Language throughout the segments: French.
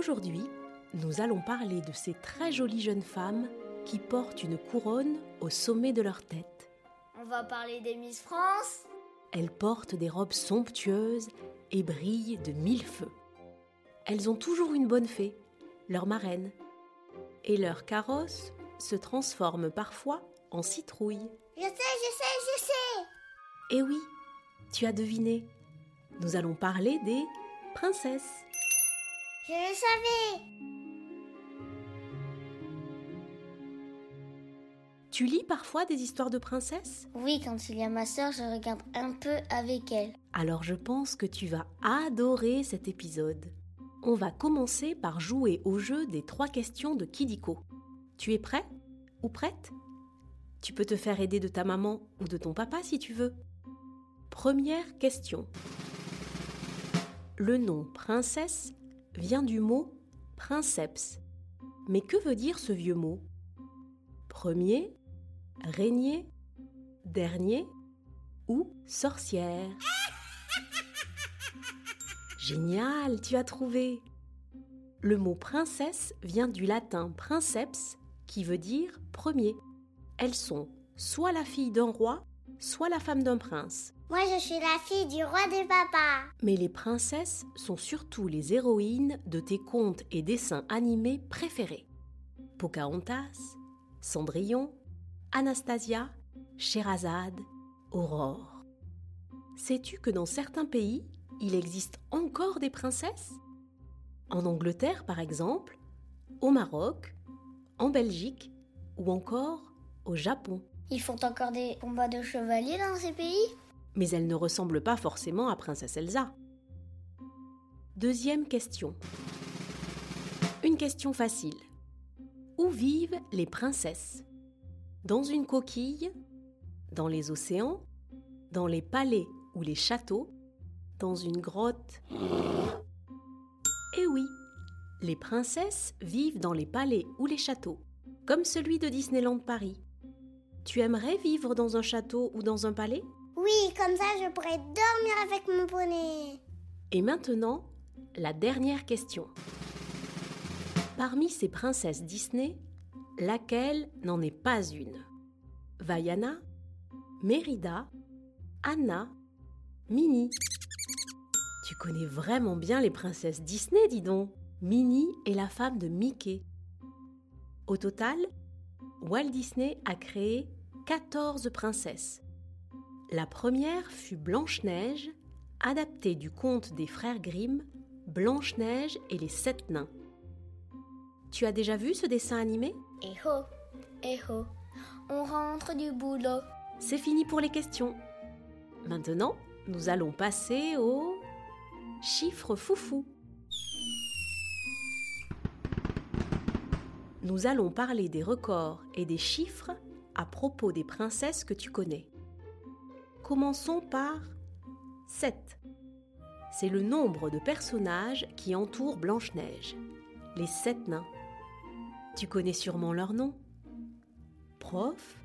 Aujourd'hui, nous allons parler de ces très jolies jeunes femmes qui portent une couronne au sommet de leur tête. On va parler des Miss France Elles portent des robes somptueuses et brillent de mille feux. Elles ont toujours une bonne fée, leur marraine, et leur carrosse se transforme parfois en citrouille. Je sais, je sais, je sais Eh oui, tu as deviné. Nous allons parler des princesses. Je le savais Tu lis parfois des histoires de princesses? Oui, quand il y a ma sœur, je regarde un peu avec elle. Alors je pense que tu vas adorer cet épisode. On va commencer par jouer au jeu des trois questions de Kidiko. Tu es prêt ou prête? Tu peux te faire aider de ta maman ou de ton papa si tu veux. Première question. Le nom princesse vient du mot princeps. Mais que veut dire ce vieux mot? Premier, régnier, dernier ou sorcière Génial, tu as trouvé Le mot princesse vient du latin princeps qui veut dire premier. Elles sont soit la fille d'un roi, soit la femme d'un prince. Moi, je suis la fille du roi des papas. Mais les princesses sont surtout les héroïnes de tes contes et dessins animés préférés. Pocahontas, Cendrillon, Anastasia, Sherazade, Aurore. Sais-tu que dans certains pays, il existe encore des princesses? En Angleterre, par exemple, au Maroc, en Belgique ou encore au Japon. Ils font encore des combats de chevaliers dans ces pays? Mais elles ne ressemblent pas forcément à Princesse Elsa. Deuxième question. Une question facile. Où vivent les princesses? Dans une coquille? Dans les océans? Dans les palais ou les châteaux? Dans une grotte? Eh oui, les princesses vivent dans les palais ou les châteaux, comme celui de Disneyland Paris. Tu aimerais vivre dans un château ou dans un palais? Oui, comme ça, je pourrais dormir avec mon poney. Et maintenant, la dernière question. Parmi ces princesses Disney, laquelle n'en est pas une? Vaiana, Mérida, Anna, Minnie. Tu connais vraiment bien les princesses Disney, dis donc. Minnie est la femme de Mickey. Au total, Walt Disney a créé 14 princesses. La première fut Blanche-Neige, adaptée du conte des frères Grimm, Blanche-Neige et les sept nains. Tu as déjà vu ce dessin animé? Eh ho, eh ho, on rentre du boulot. C'est fini pour les questions. Maintenant, nous allons passer au chiffre foufou. Nous allons parler des records et des chiffres à propos des princesses que tu connais. Commençons par 7. C'est le nombre de personnages qui entourent Blanche-Neige, les sept nains. Tu connais sûrement leurs noms. Prof,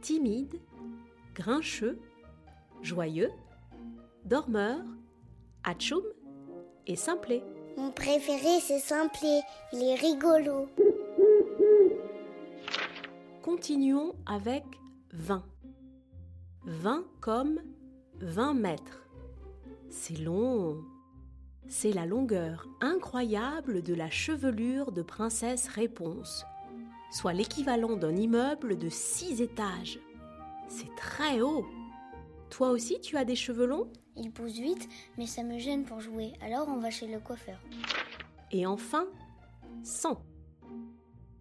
timide, grincheux, joyeux, dormeur, atchoum et simplet. Mon préféré, c'est Simplet. Il est rigolo. Continuons avec 20. 20 comme 20 mètres. C'est long. C'est la longueur incroyable de la chevelure de Princesse Réponse, soit l'équivalent d'un immeuble de 6 étages. C'est très haut. Toi aussi, tu as des cheveux longs? Il pousse vite, mais ça me gêne pour jouer. Alors on va chez le coiffeur. Et enfin, 100.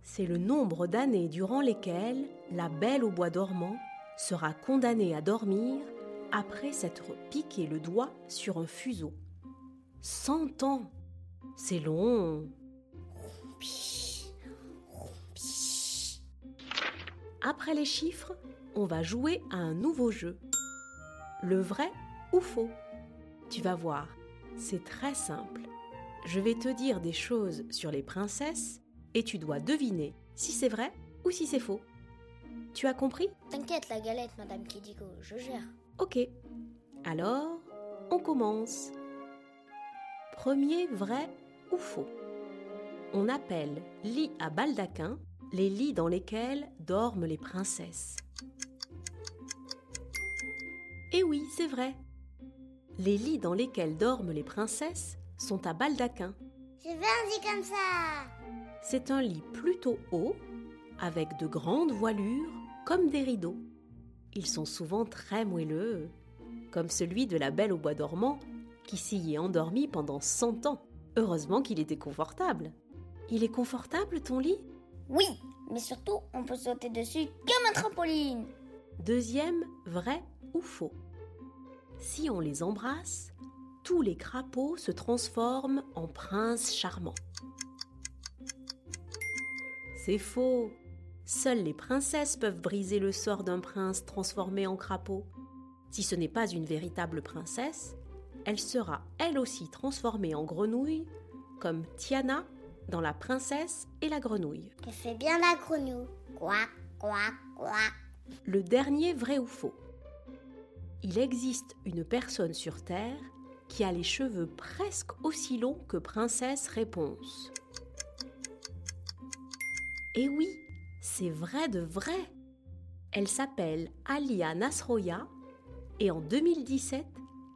C'est le nombre d'années durant lesquelles la belle au bois dormant sera condamné à dormir après s'être piqué le doigt sur un fuseau. 100 ans C'est long Après les chiffres, on va jouer à un nouveau jeu. Le vrai ou faux? Tu vas voir, c'est très simple. Je vais te dire des choses sur les princesses et tu dois deviner si c'est vrai ou si c'est faux. Tu as compris? T'inquiète, la galette, Madame Kidiko, je gère. Ok. Alors, on commence. Premier vrai ou faux? On appelle lit à baldaquin les lits dans lesquels dorment les princesses. Eh oui, c'est vrai. Les lits dans lesquels dorment les princesses sont à baldaquin. Je veux un lit comme ça. C'est un lit plutôt haut, avec de grandes voilures, comme des rideaux. Ils sont souvent très moelleux, comme celui de la Belle au bois dormant, qui s'y est endormie pendant cent ans. Heureusement qu'il était confortable. Il est confortable ton lit? Oui, mais surtout, on peut sauter dessus comme un trampoline. Deuxième, vrai ou faux Si on les embrasse, tous les crapauds se transforment en princes charmants. C'est faux. Seules les princesses peuvent briser le sort d'un prince transformé en crapaud. Si ce n'est pas une véritable princesse, elle sera elle aussi transformée en grenouille, comme Tiana dans La princesse et la grenouille. Elle fait bien la grenouille. Quoi, quoi, quoi. Le dernier vrai ou faux. Il existe une personne sur Terre qui a les cheveux presque aussi longs que Princesse Réponse. Et oui, c'est vrai de vrai. Elle s'appelle Alia Nasroya et en 2017,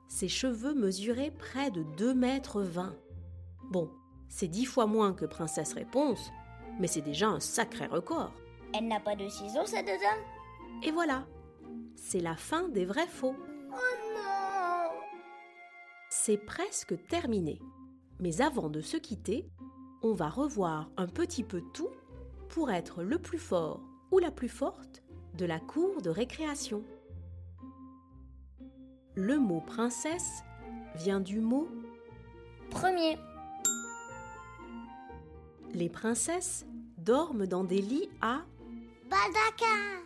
ses cheveux mesuraient près de 2 mètres 20. Bon, c'est dix fois moins que Princesse Réponse, mais c'est déjà un sacré record. Elle n'a pas de ciseaux, cette dame? Et voilà, c'est la fin des vrais faux. Oh non C'est presque terminé. Mais avant de se quitter, on va revoir un petit peu tout pour être le plus fort ou la plus forte de la cour de récréation. Le mot princesse vient du mot Premier. les princesses dorment dans des lits à Baldaquin.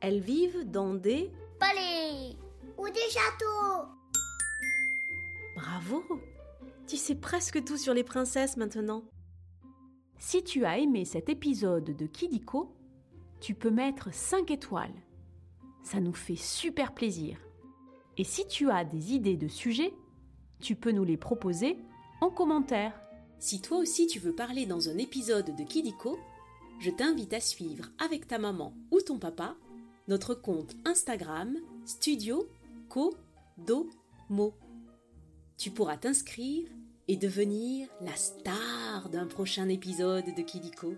elles vivent dans des Palais. Ou des châteaux. Bravo Tu sais presque tout sur les princesses maintenant. Si tu as aimé cet épisode de Kidiko, tu peux mettre 5 étoiles. Ça nous fait super plaisir. Et si tu as des idées de sujets, tu peux nous les proposer en commentaire. Si toi aussi tu veux parler dans un épisode de Kidiko, je t'invite à suivre avec ta maman ou ton papa notre compte Instagram Studio Co Do Mo. Tu pourras t'inscrire et devenir la star d'un prochain épisode de Kidiko.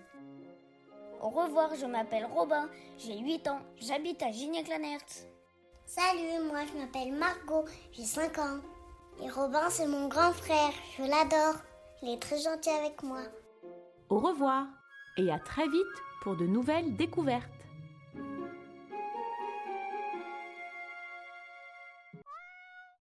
Au revoir, je m'appelle Robin, j'ai 8 ans, j'habite à Gignac-Lanert. Salut, moi je m'appelle Margot, j'ai 5 ans. Et Robin, c'est mon grand frère, je l'adore. Il est très gentil avec moi. Au revoir et à très vite pour de nouvelles découvertes.